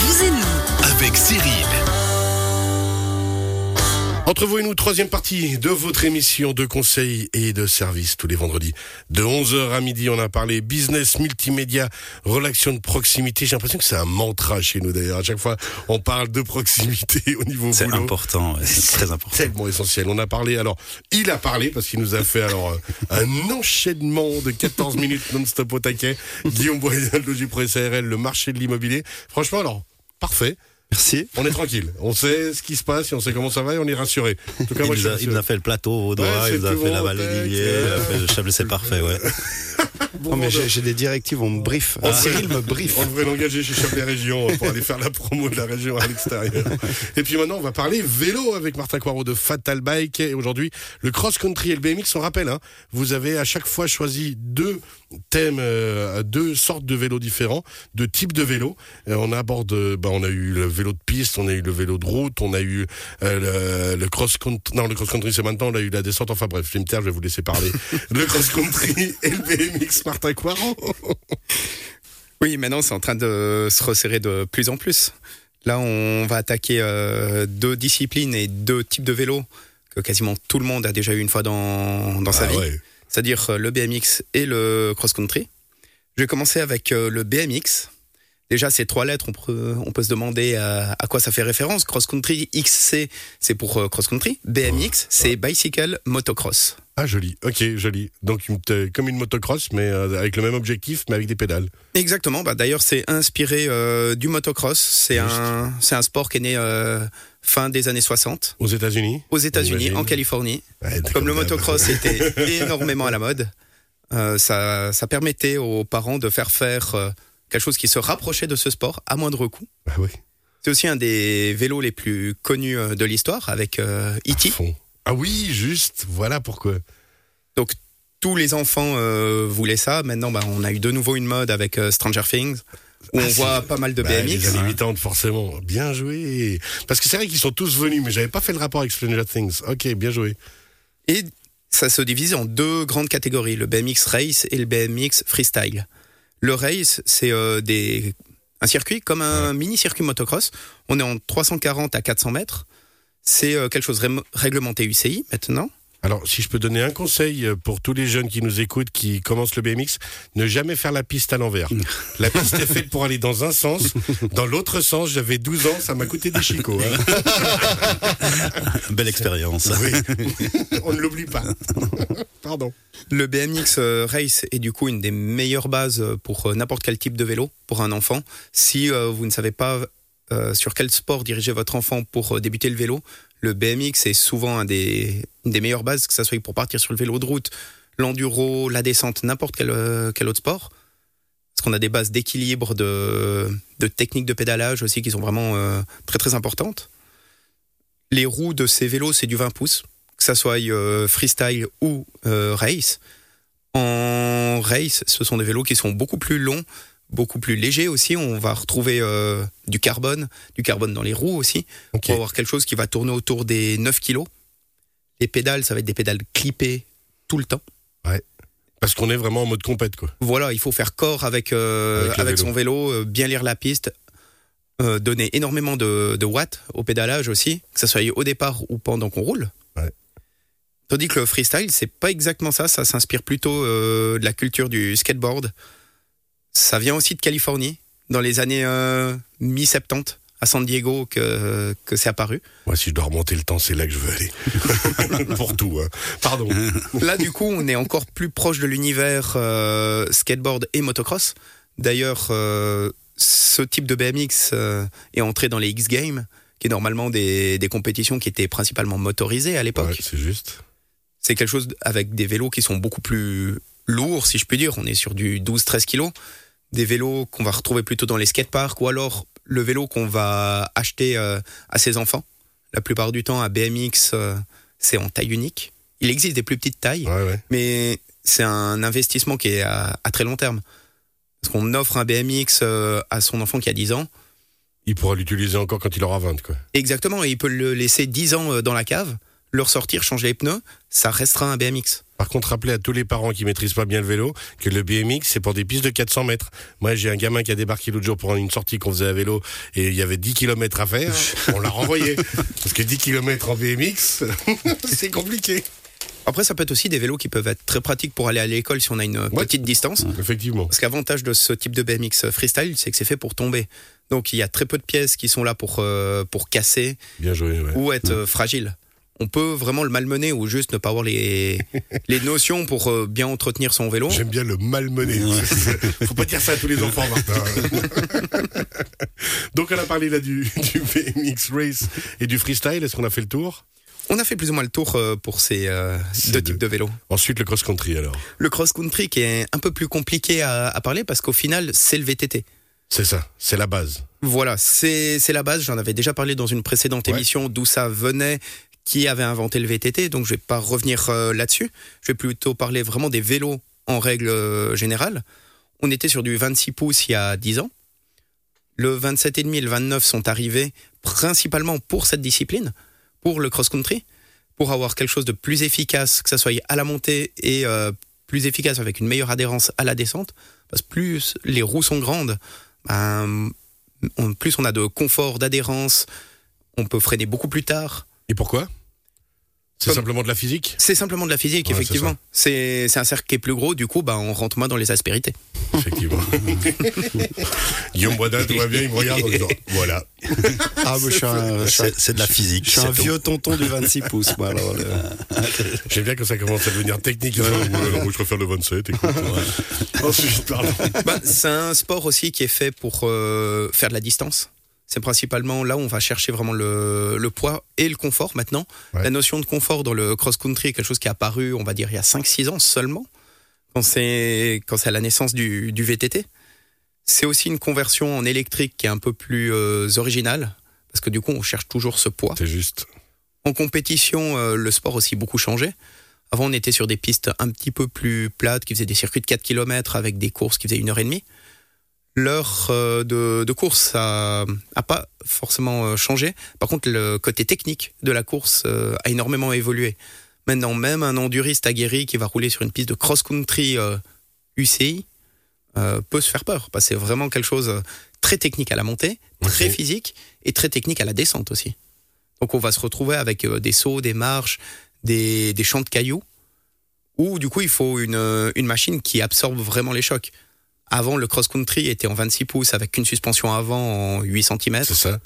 vous et nous. avec Cyril. Entre vous et nous, troisième partie de votre émission de conseils et de services tous les vendredis. De 11h à midi, on a parlé business, multimédia, relations de proximité. J'ai l'impression que c'est un mantra chez nous d'ailleurs. À chaque fois, on parle de proximité au niveau C'est important, c'est très important. Tellement essentiel. On a parlé, alors, il a parlé parce qu'il nous a fait alors euh, un enchaînement de 14 minutes non-stop au taquet. Guillaume Logis Pro SARL, le marché de l'immobilier. Franchement, alors, parfait. Merci. On est tranquille. On sait ce qui se passe et on sait comment ça va et on est rassuré. En tout cas, Il moi, nous, a, il rassuré. nous a fait le plateau au doigt, Ouais, il nous a fait la vallée d'Illier, il a fait le Chablais, c'est parfait, ouais. Bon Non, mais j'ai des directives, on me brief. On Cyril me brief. On devrait l'engager chez Chablais Région pour aller faire la promo de la région à l'extérieur. Et puis maintenant, on va parler vélo avec Martin Coirot de Fatal Bike. Et aujourd'hui, le cross-country et le BMX, on rappelle, hein, vous avez à chaque fois choisi deux thèmes, euh, deux sortes de vélos différents, deux types de vélos. Euh, on aborde, euh, bah, on a eu le vélo de piste, on a eu le vélo de route, on a eu euh, le, le cross-country. Non, le cross-country, c'est maintenant, on a eu la descente. Enfin bref, je vais vous laisser parler. le cross-country et le BMX, Martin Coirot. Oui, maintenant c'est en train de se resserrer de plus en plus. Là, on va attaquer euh, deux disciplines et deux types de vélos que quasiment tout le monde a déjà eu une fois dans, dans sa Ah vie, ouais. c'est-à-dire euh, le BMX et le cross-country. Je vais commencer avec euh, le BMX. Déjà, ces trois lettres, on peut, on peut se demander euh, à quoi ça fait référence. Cross-country, XC, c'est pour euh, cross-country. BMX, c'est bicycle motocross. Ah, joli. Ok, joli. Donc, une- comme une motocross, mais euh, avec le même objectif, mais avec des pédales. Exactement. Bah, D'ailleurs, c'est inspiré euh, du motocross. C'est un, c'est un sport qui est né euh, fin des années 60 Aux États-Unis aux États-Unis, en Californie. Ouais, Comme le motocross était énormément à la mode, ça, ça permettait aux parents de faire faire quelque chose qui se rapprochait de ce sport à moindre coût. Ah oui, C'est aussi un des vélos les plus connus euh, de l'histoire avec euh, E.T. fond. Ah oui, juste. Voilà pourquoi. Donc tous les enfants euh, voulaient ça. Maintenant, bah, on a eu de nouveau une mode avec euh, Stranger Things où Ah, on c'est- voit pas mal de Bah, BMX. les années 80, forcément. Bien joué. Parce que c'est vrai qu'ils sont tous venus, mais j'avais pas fait le rapport avec Stranger Things. Ok, bien joué. Et ça se divise en deux grandes catégories, le BMX Race et le BMX Freestyle. Le Race, c'est euh, des un circuit comme un mini circuit motocross. On est en 340 à 400 mètres. C'est euh, quelque chose réglementé UCI maintenant. Alors, si je peux donner un conseil euh, pour tous les jeunes qui nous écoutent, qui commencent le BMX, ne jamais faire la piste à l'envers. La piste est faite pour aller dans un sens. Dans l'autre sens, j'avais 12 ans, ça m'a coûté des chicots. hein. Belle expérience. Oui, on ne l'oublie pas. Pardon. Le BMX euh, Race est du coup une des meilleures bases euh, pour n'importe quel type de vélo pour un enfant. Si vous ne savez pas euh, sur quel sport diriger votre enfant pour débuter le vélo, le BMX est souvent une des meilleures bases, que ce soit pour partir sur le vélo de route, l'enduro, la descente, n'importe quel, euh, quel autre sport. Parce qu'on a des bases d'équilibre, de, de techniques de pédalage aussi qui sont vraiment euh, très très importantes. Les roues de ces vélos, c'est du 20 pouces que ça soit euh, freestyle ou race. En race, ce sont des vélos qui sont beaucoup plus longs, beaucoup plus légers aussi. On va retrouver euh, du carbone, du carbone dans les roues aussi. On va avoir quelque chose qui va tourner autour des 9 kilos. Les pédales, ça va être des pédales clippées tout le temps. Parce qu'on est vraiment en mode compète, quoi. Voilà, il faut faire corps avec, euh, Avec avec, le vélo. son vélo, euh, bien lire la piste, donner énormément de, de watts au pédalage aussi, que ça soit au départ ou pendant qu'on roule. Ouais. Tandis que le freestyle, c'est pas exactement ça, ça s'inspire plutôt de la culture du skateboard. Ça vient aussi de Californie, dans les années euh, mi-70, à San Diego, que, que c'est apparu. Moi, si je dois remonter le temps, c'est là que je veux aller. pour tout, hein. Pardon. Là, du coup, on est encore plus proche de l'univers euh, skateboard et motocross. D'ailleurs, euh, ce type de BMX euh, est entré dans les X Games, qui est normalement des, des compétitions qui étaient principalement motorisées à l'époque. Ouais, c'est juste. C'est quelque chose avec des vélos qui sont beaucoup plus lourds, si je puis dire. On est sur du 12-13 kilos. Des vélos qu'on va retrouver plutôt dans les skateparks ou alors le vélo qu'on va acheter euh, à ses enfants. La plupart du temps, à BMX, euh, c'est en taille unique. Il existe des plus petites tailles, Ouais, ouais. mais c'est un investissement qui est à, à très long terme. Parce qu'on offre un BMX euh, à son enfant qui a 10 ans. Il pourra l'utiliser encore quand il aura 20, quoi. Exactement, et il peut le laisser 10 ans dans la cave. Le ressortir, changer les pneus, ça restera un BMX. Par contre, rappelez à tous les parents qui maîtrisent pas bien le vélo que le BMX, c'est pour des pistes de 400 mètres. Moi, j'ai un gamin qui a débarqué l'autre jour pour une sortie qu'on faisait à vélo et il y avait 10 km à faire. On l'a renvoyé. Parce que 10 km en BMX, c'est compliqué. Après, ça peut être aussi des vélos qui peuvent être très pratiques pour aller à l'école si on a une Ouais. petite distance. Effectivement. Parce qu'avantage de ce type de BMX freestyle, c'est que c'est fait pour tomber. Donc il y a très peu de pièces qui sont là pour, euh, pour casser Bien joué, ouais. ou être euh, fragile. On peut vraiment le malmener ou juste ne pas avoir les, les notions pour euh, bien entretenir son vélo. J'aime bien le malmener. Faut pas dire ça à tous les enfants, Martin. Donc, on a parlé là du, du BMX race et du freestyle. Est-ce qu'on a fait le tour? On a fait plus ou moins le tour euh, pour ces euh, deux types de vélos. Ensuite, le cross-country, alors. Le cross-country qui est un peu plus compliqué à, à parler parce qu'au final, c'est le VTT. C'est ça, c'est la base. Voilà, c'est c'est la base. J'en avais déjà parlé dans une précédente Ouais. émission d'où ça venait, qui avait inventé le VTT. Donc je vais pas revenir euh, là-dessus. Je vais plutôt parler vraiment des vélos en règle euh, générale. On était sur du 26 pouces il y a 10 ans. Le 27,5 et le 29 sont arrivés principalement pour cette discipline, pour le cross-country, pour avoir quelque chose de plus efficace, que ça soit à la montée et euh, plus efficace avec une meilleure adhérence à la descente. Parce que plus les roues sont grandes, ben, plus on a de confort, d'adhérence, on peut freiner beaucoup plus tard. Et pourquoi? C'est simplement de la physique? C'est simplement de la physique, Ouais, effectivement. C'est c'est un cercle qui est plus gros, du coup, bah, on rentre moins dans les aspérités. Effectivement. Guillaume Boisdin, tout va bien, il me regarde en disant Voilà. Ah, moi, je suis C'est de la physique. je suis un vieux tonton du 26 pouces, moi, alors, le- J'aime bien que ça commence à devenir technique. Ouais, alors, moi, je préfère le 27, écoute. Ensuite, pardon. Bah, c'est un sport aussi qui est fait pour euh, faire de la distance. C'est principalement là où on va chercher vraiment le, le poids et le confort maintenant. Ouais. La notion de confort dans le cross-country est quelque chose qui est apparu, on va dire, il y a 5-6 ans seulement, quand c'est à la naissance du, du VTT. C'est aussi une conversion en électrique qui est un peu plus euh, originale, parce que du coup, on cherche toujours ce poids. C'est juste. En compétition, euh, le sport aussi beaucoup changé. Avant, on était sur des pistes un petit peu plus plates, qui faisaient des circuits de 4 km avec des courses qui faisaient une heure et demie. L'heure euh, de, de course a, a pas forcément euh, changé. Par contre, le côté technique de la course euh, a énormément évolué. Maintenant, même un enduriste aguerri qui va rouler sur une piste de cross-country UCI peut se faire peur. Parce que c'est vraiment quelque chose très technique à la montée, très physique et très technique à la descente aussi. Donc on va se retrouver avec des sauts, des marches, des, des champs de cailloux, où du coup il faut une, une machine qui absorbe vraiment les chocs. Avant, le cross-country était en 26 pouces avec une suspension avant en 8 cm. C'est ça.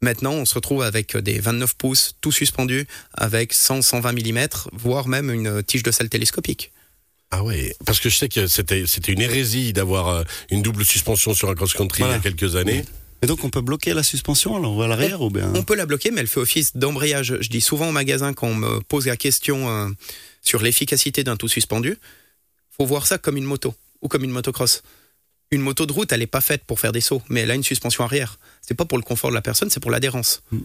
Maintenant, on se retrouve avec des 29 pouces, tout suspendu, avec 100-120 mm, voire même une tige de salle télescopique. Ah ouais, parce que je sais que c'était c'était une hérésie d'avoir euh, une double suspension sur un cross-country il y a quelques années. Et donc, on peut bloquer la suspension, alors, à l'arrière, ou bien? On peut la bloquer, mais elle fait office d'embrayage. Je dis souvent au magasin quand on me pose la question euh, sur l'efficacité d'un tout suspendu, faut voir ça comme une moto ou comme une motocross. Une moto de route, elle n'est pas faite pour faire des sauts, mais elle a une suspension arrière. C'est pas pour le confort de la personne, c'est pour l'adhérence. Mm.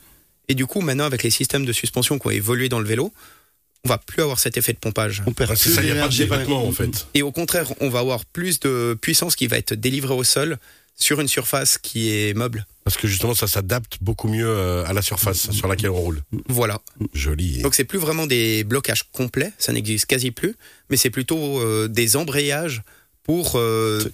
Et du coup, maintenant, avec les systèmes de suspension qui ont évolué dans le vélo, on va plus avoir cet effet de pompage. On perd ça, il n'y a pas de d'énergie, débattement ouais. en fait. Et au contraire, on va avoir plus de puissance qui va être délivrée au sol sur une surface qui est meuble. Parce que justement, ça s'adapte beaucoup mieux euh, à la surface sur laquelle on roule. Voilà. Joli. Donc c'est plus vraiment des blocages complets, ça n'existe quasi plus, mais c'est plutôt euh, des embrayages pour, euh,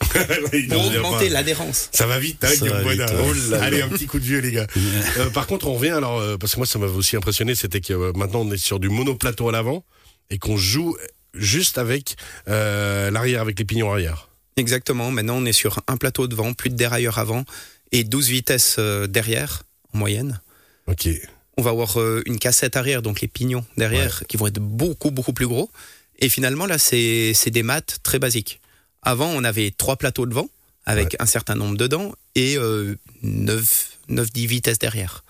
pour augmenter pas. l'adhérence. Ça va vite, hein, Ça Guillaume va vite, Boisdin. ouais. Oh là là. Allez, un petit coup de vieux, les gars. Euh, par contre, on revient alors, euh, parce que moi, ça m'avait aussi impressionné, c'était que euh, maintenant, on est sur du monoplateau à l'avant et qu'on joue juste avec euh, l'arrière, avec les pignons arrière. Exactement, maintenant on est sur un plateau devant, plus de dérailleur avant et 12 vitesses euh, derrière en moyenne. Ok. On va avoir euh, une cassette arrière, donc les pignons derrière, qui vont être beaucoup, beaucoup plus gros. Et finalement, là, c'est c'est des maths très basiques. Avant, on avait trois plateaux devant, avec un certain nombre dedans, et euh, 9, 10 vitesses derrière.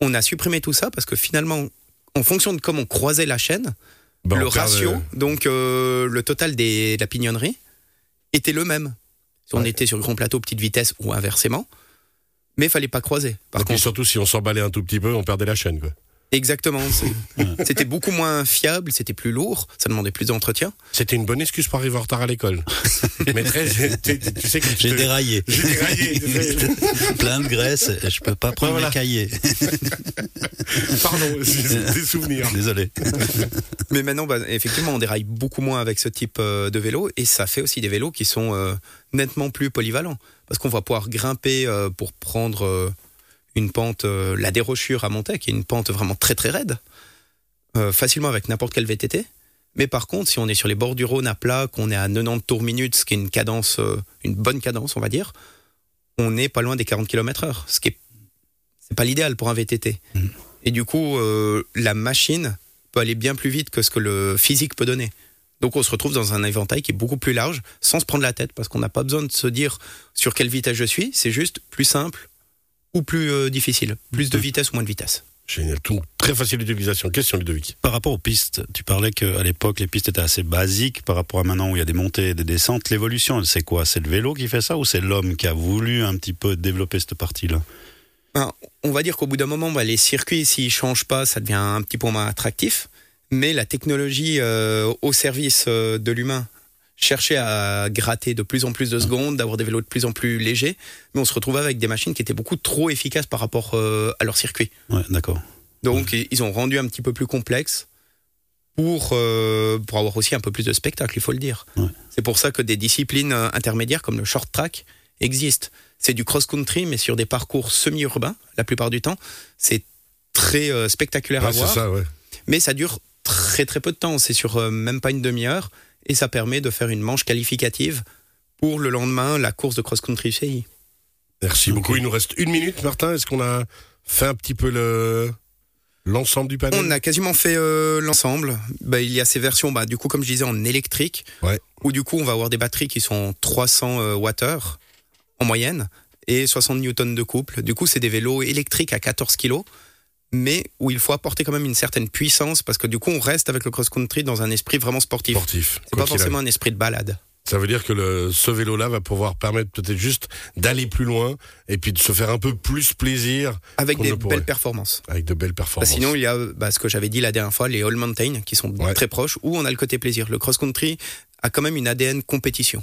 On a supprimé tout ça parce que finalement, en fonction de comment on croisait la chaîne, Ben, le ratio, donc euh, le total des, de la pignonnerie, était le même. Si on était sur grand plateau, petite vitesse ou inversement, mais il fallait pas croiser. Par et puis surtout, si on s'emballait un tout petit peu, on perdait la chaîne. Quoi. Exactement. C'était beaucoup moins fiable, c'était plus lourd, ça demandait plus d'entretien. C'était une bonne excuse pour arriver en retard à l'école. Maîtresse, tu, sais que J'ai te- déraillé. J'ai déraillé. Plein de graisse, et je peux pas prendre Voilà. mes cahiers. Pardon, c'est des souvenirs. Désolé. Mais maintenant, bah, effectivement, on déraille beaucoup moins avec ce type euh, de vélo et ça fait aussi des vélos qui sont euh, nettement plus polyvalents. Parce qu'on va pouvoir grimper euh, pour prendre euh, une pente, euh, la dérochure à Montaigne, qui est une pente vraiment très très raide, euh, facilement avec n'importe quel VTT. Mais par contre, si on est sur les bords du Rhône à plat, qu'on est à 90 tours minutes, ce qui est une cadence, euh, une bonne cadence, on va dire, on n'est pas loin des 40 km heure, ce qui est, c'est pas l'idéal pour un VTT. Mhm. Et du coup, la machine peut aller bien plus vite que ce que le physique peut donner. Donc on se retrouve dans un éventail qui est beaucoup plus large, sans se prendre la tête, parce qu'on n'a pas besoin de se dire sur quelle vitesse je suis, c'est juste plus simple ou plus euh, difficile, plus de vitesse ou moins de vitesse. Génial, tout très facile d'utilisation. Question Ludovic. Par rapport aux pistes, tu parlais qu'à l'époque, les pistes étaient assez basiques par rapport à maintenant où il y a des montées et des descentes. L'évolution, c'est quoi? C'est le vélo qui fait ça ou c'est l'homme qui a voulu un petit peu développer cette partie-là? Ben, on va dire qu'au bout d'un moment, bah, les circuits, s'ils changent pas, ça devient un petit peu moins attractif. Mais la technologie euh, au service euh, de l'humain, chercher à gratter de plus en plus de secondes, d'avoir des vélos de plus en plus légers, mais on se retrouvait avec des machines qui étaient beaucoup trop efficaces par rapport euh, à leur circuit. Ouais, d'accord. Donc ils ont rendu un petit peu plus complexe pour, euh, pour avoir aussi un peu plus de spectacle, il faut le dire. Ouais. C'est pour ça que des disciplines euh, intermédiaires comme le short track existent. C'est du cross-country, mais sur des parcours semi-urbains, la plupart du temps. C'est très euh, spectaculaire à Ouais, voir, ça, ouais. mais ça dure très très peu de temps. C'est sur euh, même pas une demi-heure, et ça permet de faire une manche qualificative pour le lendemain, la course de cross-country CI. Merci beaucoup. Il nous reste une minute, Martin. Est-ce qu'on a fait un petit peu le l'ensemble du panel? On a quasiment fait euh, l'ensemble. Bah, il y a ces versions, bah, du coup, comme je disais, en électrique, Ouais. où du coup, on va avoir des batteries qui sont 300 euh, Wh en moyenne et 60 newtons de couple. Du coup, c'est des vélos électriques à 14 kg, mais où il faut apporter quand même une certaine puissance parce que du coup, on reste avec le cross-country dans un esprit vraiment sportif. sportif C'est pas forcément un esprit de balade. Ça veut dire que le, ce vélo-là va pouvoir permettre peut-être juste d'aller plus loin et puis de se faire un peu plus plaisir Avec des belles performances. avec de belles Bah, performances. sinon, il y a bah, ce que j'avais dit la dernière fois, les All Mountain, qui sont Ouais. très proches, où on a le côté plaisir. Le cross-country a quand même une ADN compétition.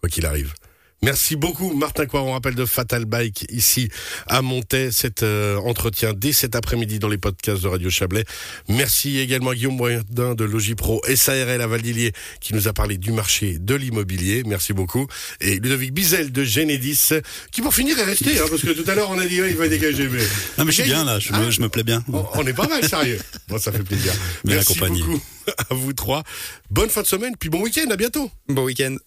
quoi qu'il arrive. Merci beaucoup, Martin Coiron, rappel de Fatal Bike ici à Montaix. Cet euh, entretien dès cet après-midi dans les podcasts de Radio Chablais. Merci également à Guillaume Boyardin de Logipro SARL à Valdilier qui nous a parlé du marché de l'immobilier. Merci beaucoup. Et Ludovic Bizel de Genedis qui pour finir est resté, hein, parce que tout à l'heure on a dit ouais, il va dégager. Mais Non, mais je suis bien là, je, Ah. me, je me plais bien. on, on est pas mal sérieux. Bon, ça fait plaisir. Bien Merci beaucoup à vous trois. Bonne fin de semaine, puis bon week-end. À bientôt. Bon week-end.